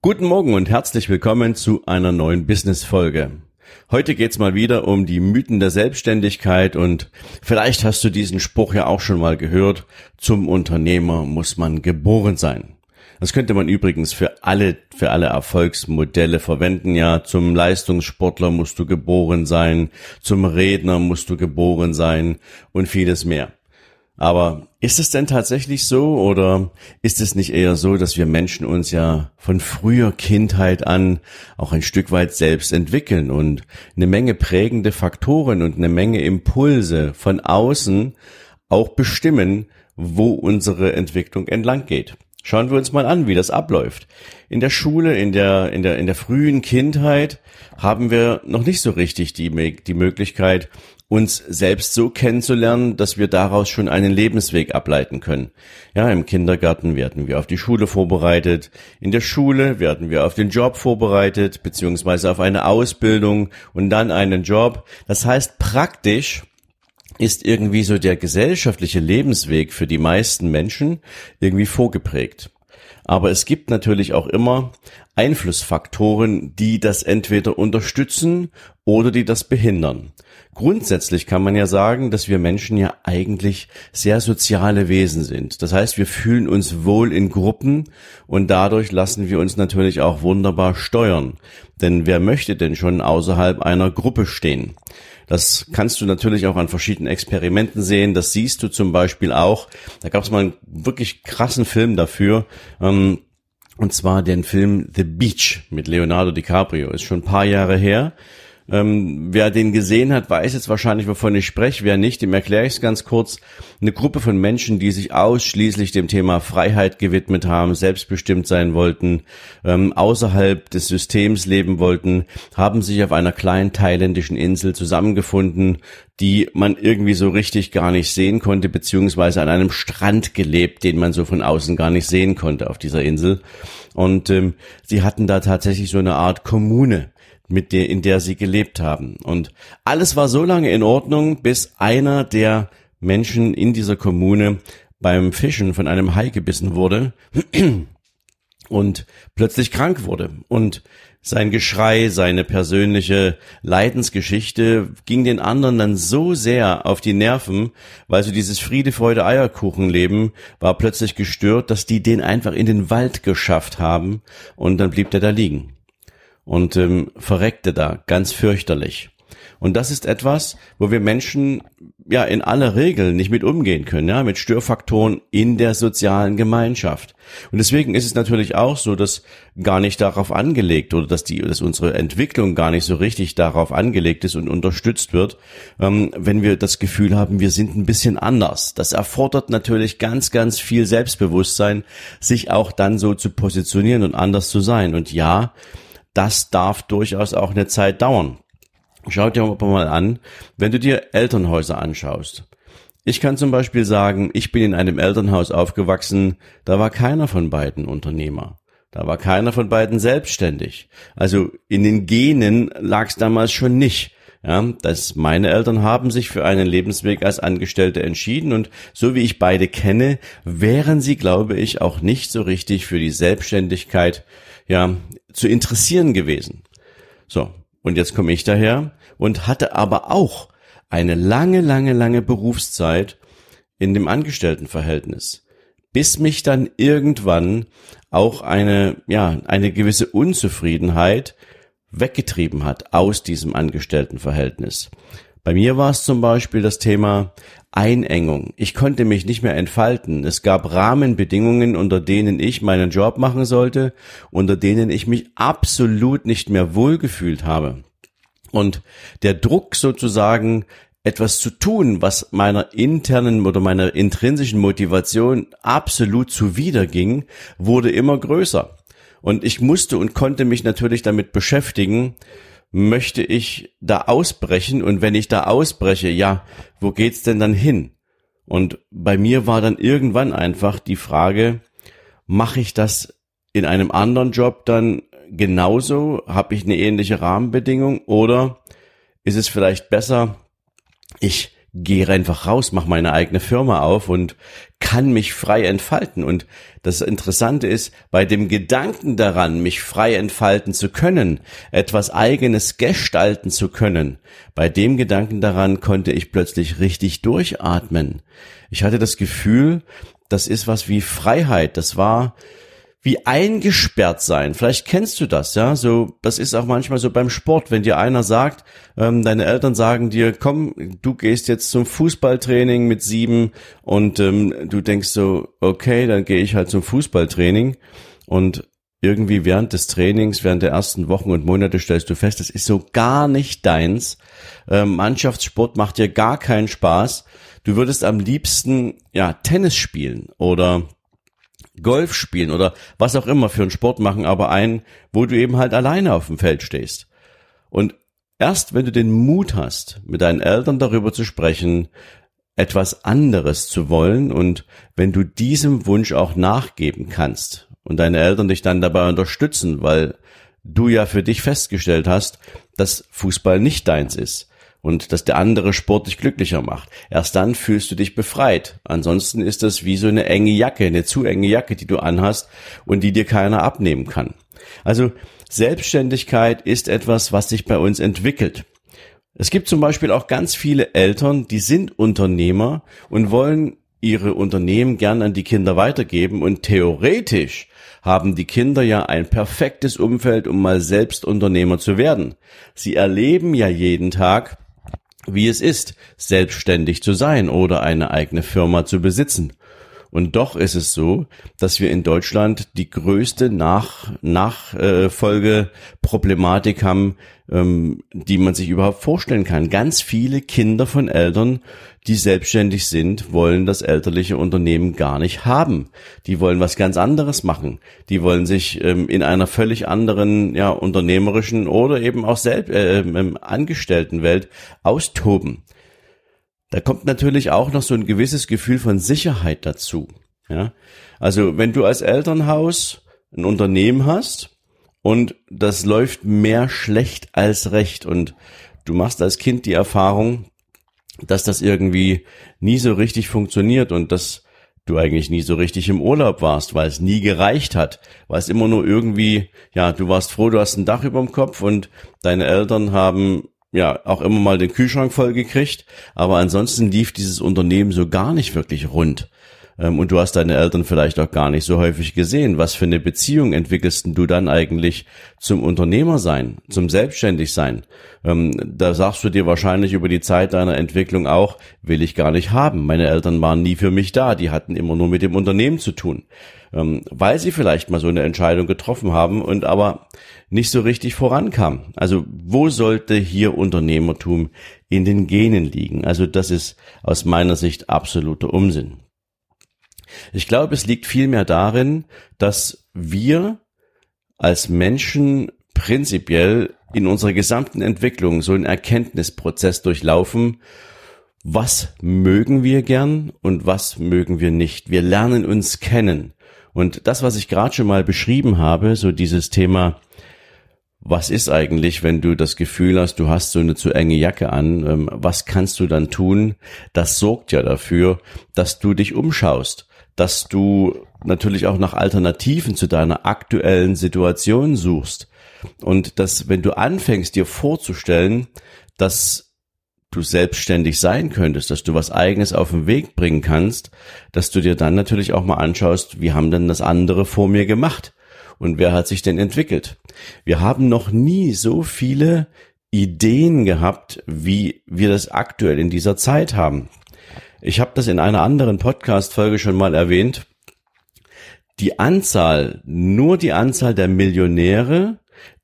Guten Morgen und herzlich willkommen zu einer neuen Business-Folge. Heute geht's mal wieder um die Mythen der Selbstständigkeit und vielleicht hast du diesen Spruch ja auch schon mal gehört. Zum Unternehmer muss man geboren sein. Das könnte man übrigens für alle, für alle Erfolgsmodelle verwenden, ja. Zum Leistungssportler musst du geboren sein, zum Redner musst du geboren sein und vieles mehr. Aber ist es denn tatsächlich so oder ist es nicht eher so, dass wir Menschen uns ja von früher Kindheit an auch ein Stück weit selbst entwickeln und eine Menge prägende Faktoren und eine Menge Impulse von außen auch bestimmen, wo unsere Entwicklung entlang geht? Schauen wir uns mal an, wie das abläuft. In der Schule, in der, in der, in der frühen Kindheit haben wir noch nicht so richtig die, die Möglichkeit, uns selbst so kennenzulernen, dass wir daraus schon einen Lebensweg ableiten können. Ja, im Kindergarten werden wir auf die Schule vorbereitet, in der Schule werden wir auf den Job vorbereitet, beziehungsweise auf eine Ausbildung und dann einen Job. Das heißt, praktisch ist irgendwie so der gesellschaftliche Lebensweg für die meisten Menschen irgendwie vorgeprägt. Aber es gibt natürlich auch immer Einflussfaktoren, die das entweder unterstützen oder die das behindern. Grundsätzlich kann man ja sagen, dass wir Menschen ja eigentlich sehr soziale Wesen sind. Das heißt, wir fühlen uns wohl in Gruppen und dadurch lassen wir uns natürlich auch wunderbar steuern. Denn wer möchte denn schon außerhalb einer Gruppe stehen? Das kannst du natürlich auch an verschiedenen Experimenten sehen. Das siehst du zum Beispiel auch. Da gab es mal einen wirklich krassen Film dafür. Ähm, und zwar den Film The Beach mit Leonardo DiCaprio. Ist schon ein paar Jahre her. Ähm, wer den gesehen hat, weiß jetzt wahrscheinlich, wovon ich spreche. Wer nicht, dem erkläre ich es ganz kurz. Eine Gruppe von Menschen, die sich ausschließlich dem Thema Freiheit gewidmet haben, selbstbestimmt sein wollten, ähm, außerhalb des Systems leben wollten, haben sich auf einer kleinen thailändischen Insel zusammengefunden, die man irgendwie so richtig gar nicht sehen konnte, beziehungsweise an einem Strand gelebt, den man so von außen gar nicht sehen konnte auf dieser Insel. Und ähm, sie hatten da tatsächlich so eine Art Kommune mit der, in der sie gelebt haben. Und alles war so lange in Ordnung, bis einer der Menschen in dieser Kommune beim Fischen von einem Hai gebissen wurde und plötzlich krank wurde. Und sein Geschrei, seine persönliche Leidensgeschichte ging den anderen dann so sehr auf die Nerven, weil so dieses Friede, Freude, Eierkuchenleben war plötzlich gestört, dass die den einfach in den Wald geschafft haben und dann blieb der da liegen und ähm, verreckte da ganz fürchterlich. Und das ist etwas, wo wir Menschen ja in aller Regel nicht mit umgehen können, ja, mit Störfaktoren in der sozialen Gemeinschaft. Und deswegen ist es natürlich auch so, dass gar nicht darauf angelegt oder dass die, dass unsere Entwicklung gar nicht so richtig darauf angelegt ist und unterstützt wird, ähm, wenn wir das Gefühl haben, wir sind ein bisschen anders. Das erfordert natürlich ganz, ganz viel Selbstbewusstsein, sich auch dann so zu positionieren und anders zu sein. Und ja, das darf durchaus auch eine Zeit dauern. Schau dir mal an, wenn du dir Elternhäuser anschaust. Ich kann zum Beispiel sagen, ich bin in einem Elternhaus aufgewachsen, da war keiner von beiden Unternehmer. Da war keiner von beiden selbstständig. Also in den Genen lag es damals schon nicht. Ja, dass meine Eltern haben sich für einen Lebensweg als Angestellte entschieden und so wie ich beide kenne, wären sie, glaube ich, auch nicht so richtig für die Selbstständigkeit ja zu interessieren gewesen. So, und jetzt komme ich daher und hatte aber auch eine lange, lange, lange Berufszeit in dem Angestelltenverhältnis, bis mich dann irgendwann auch eine, ja, eine gewisse Unzufriedenheit weggetrieben hat aus diesem Angestelltenverhältnis. Bei mir war es zum Beispiel das Thema Einengung. Ich konnte mich nicht mehr entfalten. Es gab Rahmenbedingungen, unter denen ich meinen Job machen sollte, unter denen ich mich absolut nicht mehr wohlgefühlt habe. Und der Druck sozusagen, etwas zu tun, was meiner internen oder meiner intrinsischen Motivation absolut zuwiderging, wurde immer größer. Und ich musste und konnte mich natürlich damit beschäftigen, möchte ich da ausbrechen und wenn ich da ausbreche, ja, wo geht's denn dann hin? Und bei mir war dann irgendwann einfach die Frage, mache ich das in einem anderen Job dann genauso? Habe ich eine ähnliche Rahmenbedingung oder ist es vielleicht besser, ich gehe einfach raus, mache meine eigene Firma auf und kann mich frei entfalten. Und das Interessante ist, bei dem Gedanken daran, mich frei entfalten zu können, etwas eigenes gestalten zu können, bei dem Gedanken daran konnte ich plötzlich richtig durchatmen. Ich hatte das Gefühl, das ist was wie Freiheit. Das war wie eingesperrt sein. Vielleicht kennst du das, ja. So, das ist auch manchmal so beim Sport, wenn dir einer sagt, ähm, deine Eltern sagen dir, komm, du gehst jetzt zum Fußballtraining mit sieben und ähm, du denkst so, okay, dann gehe ich halt zum Fußballtraining und irgendwie während des Trainings, während der ersten Wochen und Monate stellst du fest, das ist so gar nicht deins. Ähm, Mannschaftssport macht dir gar keinen Spaß. Du würdest am liebsten ja Tennis spielen oder Golf spielen oder was auch immer für einen Sport machen, aber einen, wo du eben halt alleine auf dem Feld stehst. Und erst wenn du den Mut hast, mit deinen Eltern darüber zu sprechen, etwas anderes zu wollen und wenn du diesem Wunsch auch nachgeben kannst und deine Eltern dich dann dabei unterstützen, weil du ja für dich festgestellt hast, dass Fußball nicht deins ist, und dass der andere Sport dich glücklicher macht. Erst dann fühlst du dich befreit. Ansonsten ist das wie so eine enge Jacke, eine zu enge Jacke, die du anhast und die dir keiner abnehmen kann. Also Selbstständigkeit ist etwas, was sich bei uns entwickelt. Es gibt zum Beispiel auch ganz viele Eltern, die sind Unternehmer und wollen ihre Unternehmen gern an die Kinder weitergeben und theoretisch haben die Kinder ja ein perfektes Umfeld, um mal selbst Unternehmer zu werden. Sie erleben ja jeden Tag, wie es ist, selbstständig zu sein oder eine eigene Firma zu besitzen. Und doch ist es so, dass wir in Deutschland die größte Nach Nachfolgeproblematik haben, ähm, die man sich überhaupt vorstellen kann. Ganz viele Kinder von Eltern, die selbstständig sind, wollen das elterliche Unternehmen gar nicht haben. Die wollen was ganz anderes machen. Die wollen sich ähm, in einer völlig anderen, ja, unternehmerischen oder eben auch selbst äh, ähm, Angestelltenwelt austoben. Da kommt natürlich auch noch so ein gewisses Gefühl von Sicherheit dazu. Ja, also wenn du als Elternhaus ein Unternehmen hast und das läuft mehr schlecht als recht und du machst als Kind die Erfahrung, dass das irgendwie nie so richtig funktioniert und dass du eigentlich nie so richtig im Urlaub warst, weil es nie gereicht hat, weil es immer nur irgendwie, ja, du warst froh, du hast ein Dach über dem Kopf und deine Eltern haben ja auch immer mal den Kühlschrank voll gekriegt, aber ansonsten lief dieses Unternehmen so gar nicht wirklich rund. Ähm, und du hast deine Eltern vielleicht auch gar nicht so häufig gesehen. Was für eine Beziehung entwickelst du dann eigentlich zum Unternehmer sein, zum Selbstständig sein? Ähm, da sagst du dir wahrscheinlich über die Zeit deiner Entwicklung auch, will ich gar nicht haben. Meine Eltern waren nie für mich da, die hatten immer nur mit dem Unternehmen zu tun. Ähm, weil sie vielleicht mal so eine Entscheidung getroffen haben und aber nicht so richtig vorankam. Also wo sollte hier Unternehmertum in den Genen liegen? Also das ist aus meiner Sicht absoluter Unsinn. Ich glaube, es liegt vielmehr darin, dass wir als Menschen prinzipiell in unserer gesamten Entwicklung so einen Erkenntnisprozess durchlaufen, was mögen wir gern und was mögen wir nicht. Wir lernen uns kennen. Und das, was ich gerade schon mal beschrieben habe, so dieses Thema, was ist eigentlich, wenn du das Gefühl hast, du hast so eine zu enge Jacke an, ähm, was kannst du dann tun? Das sorgt ja dafür, dass du dich umschaust, dass du natürlich auch nach Alternativen zu deiner aktuellen Situation suchst. Und dass, wenn du anfängst, dir vorzustellen, dass du selbstständig sein könntest, dass du was eigenes auf den Weg bringen kannst, dass du dir dann natürlich auch mal anschaust, wie haben denn das andere vor mir gemacht? Und wer hat sich denn entwickelt? Wir haben noch nie so viele Ideen gehabt, wie wir das aktuell in dieser Zeit haben. Ich habe das in einer anderen Podcast-Folge schon mal erwähnt. Die Anzahl, nur die Anzahl der Millionäre,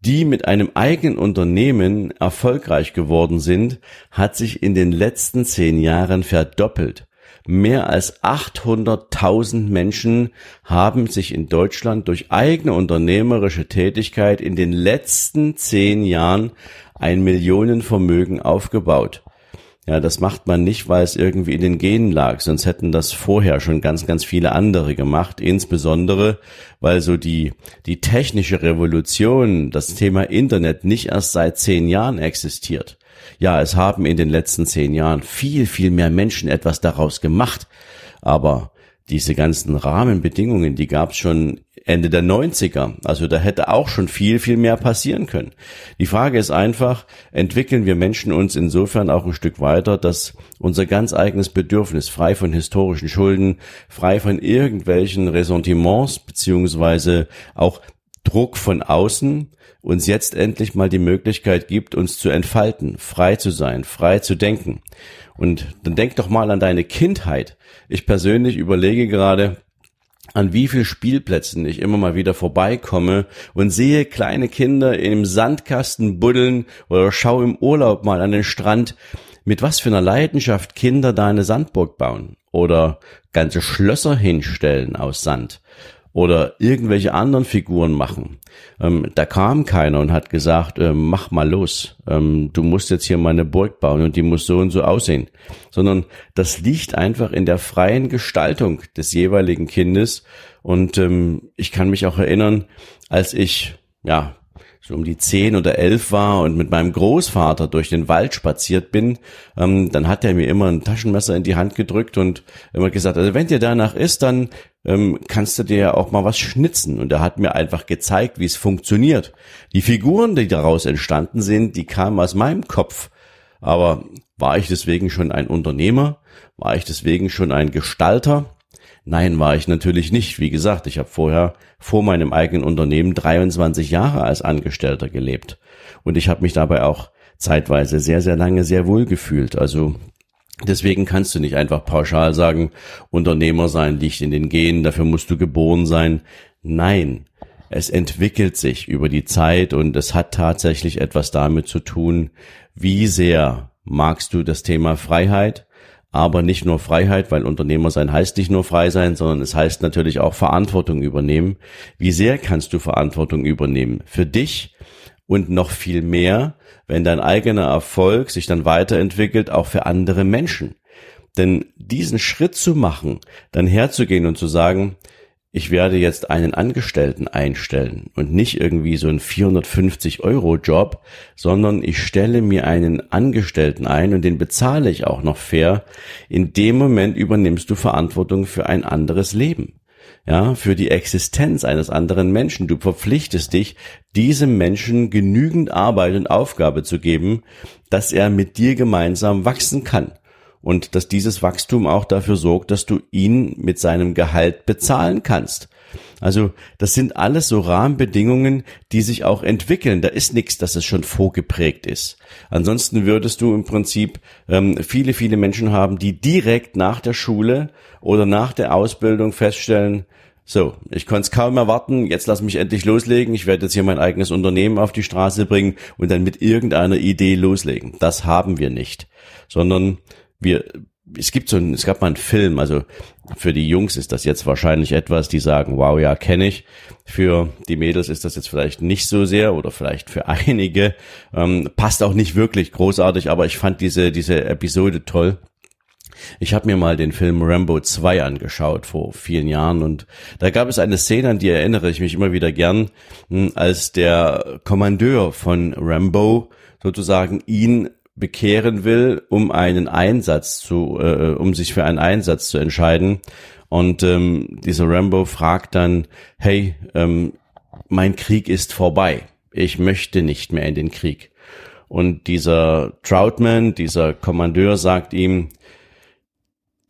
die mit einem eigenen Unternehmen erfolgreich geworden sind, hat sich in den letzten zehn Jahren verdoppelt. mehr als 800.000 Menschen haben sich in Deutschland durch eigene unternehmerische Tätigkeit in den letzten zehn Jahren ein Millionenvermögen aufgebaut. Ja, das macht man nicht, weil es irgendwie in den Genen lag, sonst hätten das vorher schon ganz, ganz viele andere gemacht, insbesondere, weil so die, die technische Revolution, das Thema Internet nicht erst seit zehn Jahren existiert. Ja, es haben in den letzten zehn Jahren viel, viel mehr Menschen etwas daraus gemacht, aber diese ganzen Rahmenbedingungen, die gab es schon Ende der 90er. Also da hätte auch schon viel, viel mehr passieren können. Die Frage ist einfach, entwickeln wir Menschen uns insofern auch ein Stück weiter, dass unser ganz eigenes Bedürfnis, frei von historischen Schulden, frei von irgendwelchen Ressentiments, beziehungsweise auch Druck von außen, uns jetzt endlich mal die Möglichkeit gibt, uns zu entfalten, frei zu sein, frei zu denken. Und dann denk doch mal an deine Kindheit. Ich persönlich überlege gerade, an wie viel Spielplätzen ich immer mal wieder vorbeikomme und sehe kleine Kinder im Sandkasten buddeln oder schau im Urlaub mal an den Strand, mit was für einer Leidenschaft Kinder da eine Sandburg bauen oder ganze Schlösser hinstellen aus Sand oder irgendwelche anderen Figuren machen. Ähm, da kam keiner und hat gesagt, äh, mach mal los, ähm, du musst jetzt hier mal Burg bauen und die muss so und so aussehen. Sondern das liegt einfach in der freien Gestaltung des jeweiligen Kindes. Und ähm, ich kann mich auch erinnern, als ich ja so um die zehn oder elf war und mit meinem Großvater durch den Wald spaziert bin, ähm, dann hat er mir immer ein Taschenmesser in die Hand gedrückt und immer gesagt, also wenn dir danach ist, dann ähm, kannst du dir ja auch mal was schnitzen. Und er hat mir einfach gezeigt, wie es funktioniert. Die Figuren, die daraus entstanden sind, die kamen aus meinem Kopf. Aber war ich deswegen schon ein Unternehmer? War ich deswegen schon ein Gestalter? Nein, war ich natürlich nicht. Wie gesagt, ich habe vorher vor meinem eigenen Unternehmen 23 Jahre als Angestellter gelebt. Und ich habe mich dabei auch zeitweise sehr, sehr lange sehr wohl gefühlt. Also deswegen kannst du nicht einfach pauschal sagen, Unternehmer sein liegt in den Genen, dafür musst du geboren sein. Nein, es entwickelt sich über die Zeit und es hat tatsächlich etwas damit zu tun, wie sehr magst du das Thema Freiheit, aber nicht nur Freiheit, weil Unternehmer sein heißt nicht nur frei sein, sondern es heißt natürlich auch Verantwortung übernehmen. Wie sehr kannst du Verantwortung übernehmen? Für dich und noch viel mehr, wenn dein eigener Erfolg sich dann weiterentwickelt, auch für andere Menschen. Denn diesen Schritt zu machen, dann herzugehen und zu sagen, ich werde jetzt einen Angestellten einstellen und nicht irgendwie so einen 450 Euro Job, sondern ich stelle mir einen Angestellten ein und den bezahle ich auch noch fair. In dem Moment übernimmst du Verantwortung für ein anderes Leben. Ja, für die Existenz eines anderen Menschen. Du verpflichtest dich, diesem Menschen genügend Arbeit und Aufgabe zu geben, dass er mit dir gemeinsam wachsen kann und dass dieses Wachstum auch dafür sorgt, dass du ihn mit seinem Gehalt bezahlen kannst. Also das sind alles so Rahmenbedingungen, die sich auch entwickeln. Da ist nichts, dass es schon vorgeprägt ist. Ansonsten würdest du im Prinzip ähm, viele, viele Menschen haben, die direkt nach der Schule oder nach der Ausbildung feststellen, so, ich konnte es kaum erwarten, jetzt lass mich endlich loslegen, ich werde jetzt hier mein eigenes Unternehmen auf die Straße bringen und dann mit irgendeiner Idee loslegen. Das haben wir nicht, sondern wir, es gibt so ein, es gab mal einen Film, also für die Jungs ist das jetzt wahrscheinlich etwas, die sagen, wow, ja, kenne ich. Für die Mädels ist das jetzt vielleicht nicht so sehr oder vielleicht für einige. Ähm, passt auch nicht wirklich großartig, aber ich fand diese, diese Episode toll. Ich habe mir mal den Film Rambo 2 angeschaut vor vielen Jahren und da gab es eine Szene, an die erinnere ich mich immer wieder gern, hm, als der Kommandeur von Rambo sozusagen ihn bekehren will, um einen Einsatz zu, äh, um sich für einen Einsatz zu entscheiden. Und ähm, dieser Rambo fragt dann, hey, ähm, mein Krieg ist vorbei. Ich möchte nicht mehr in den Krieg. Und dieser Troutman, dieser Kommandeur sagt ihm,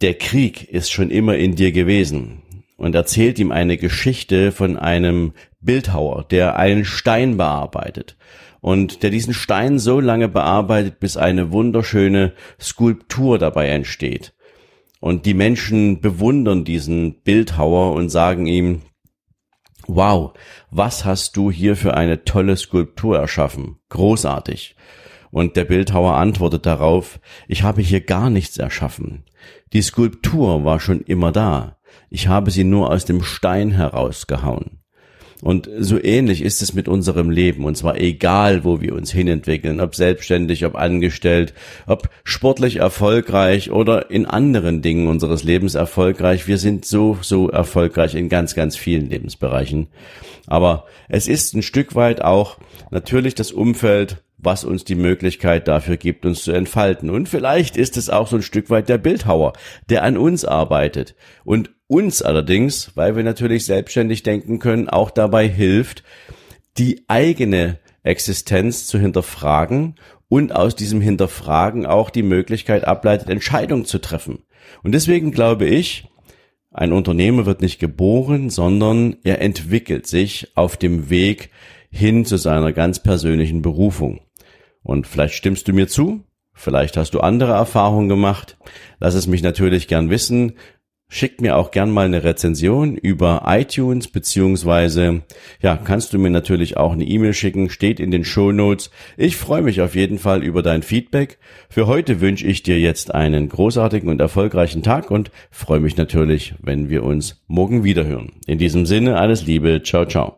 der Krieg ist schon immer in dir gewesen und erzählt ihm eine Geschichte von einem Bildhauer, der einen Stein bearbeitet und der diesen Stein so lange bearbeitet, bis eine wunderschöne Skulptur dabei entsteht. Und die Menschen bewundern diesen Bildhauer und sagen ihm, wow, was hast du hier für eine tolle Skulptur erschaffen? Großartig. Und der Bildhauer antwortet darauf, ich habe hier gar nichts erschaffen. Die Skulptur war schon immer da. Ich habe sie nur aus dem Stein herausgehauen. Und so ähnlich ist es mit unserem Leben, und zwar egal, wo wir uns hinentwickeln, ob selbstständig, ob angestellt, ob sportlich erfolgreich oder in anderen Dingen unseres Lebens erfolgreich. Wir sind so, so erfolgreich in ganz, ganz vielen Lebensbereichen. Aber es ist ein Stück weit auch natürlich das Umfeld, was uns die Möglichkeit dafür gibt, uns zu entfalten. Und vielleicht ist es auch so ein Stück weit der Bildhauer, der an uns arbeitet und uns allerdings, weil wir natürlich selbstständig denken können, auch dabei hilft, die eigene Existenz zu hinterfragen und aus diesem Hinterfragen auch die Möglichkeit ableitet, Entscheidungen zu treffen. Und deswegen glaube ich, ein Unternehmer wird nicht geboren, sondern er entwickelt sich auf dem Weg hin zu seiner ganz persönlichen Berufung. Und vielleicht stimmst du mir zu, vielleicht hast du andere Erfahrungen gemacht. Lass es mich natürlich gern wissen. Schick mir auch gern mal eine Rezension über iTunes, beziehungsweise, ja, kannst du mir natürlich auch eine E-Mail schicken, steht in den Show Notes. Ich freue mich auf jeden Fall über dein Feedback. Für heute wünsche ich dir jetzt einen großartigen und erfolgreichen Tag und freue mich natürlich, wenn wir uns morgen wiederhören. In diesem Sinne, alles Liebe, ciao, ciao.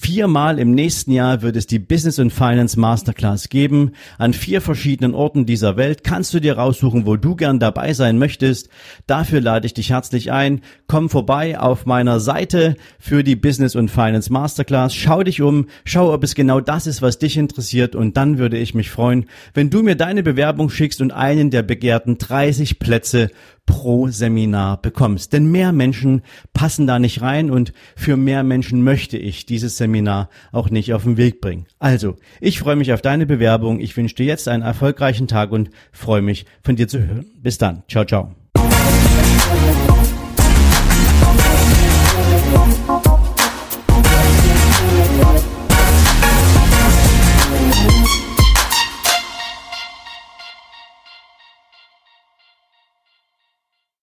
Viermal im nächsten Jahr wird es die Business und Finance Masterclass geben. An vier verschiedenen Orten dieser Welt kannst du dir raussuchen, wo du gern dabei sein möchtest. Dafür lade ich dich herzlich ein. Komm vorbei auf meiner Seite für die Business und Finance Masterclass. Schau dich um, schau, ob es genau das ist, was dich interessiert und dann würde ich mich freuen, wenn du mir deine Bewerbung schickst und einen der begehrten 30 Plätze pro Seminar bekommst. Denn mehr Menschen passen da nicht rein und für mehr Menschen möchte ich dieses Seminar auch nicht auf den Weg bringen. Also, ich freue mich auf deine Bewerbung. Ich wünsche dir jetzt einen erfolgreichen Tag und freue mich von dir zu hören. Bis dann. Ciao, ciao.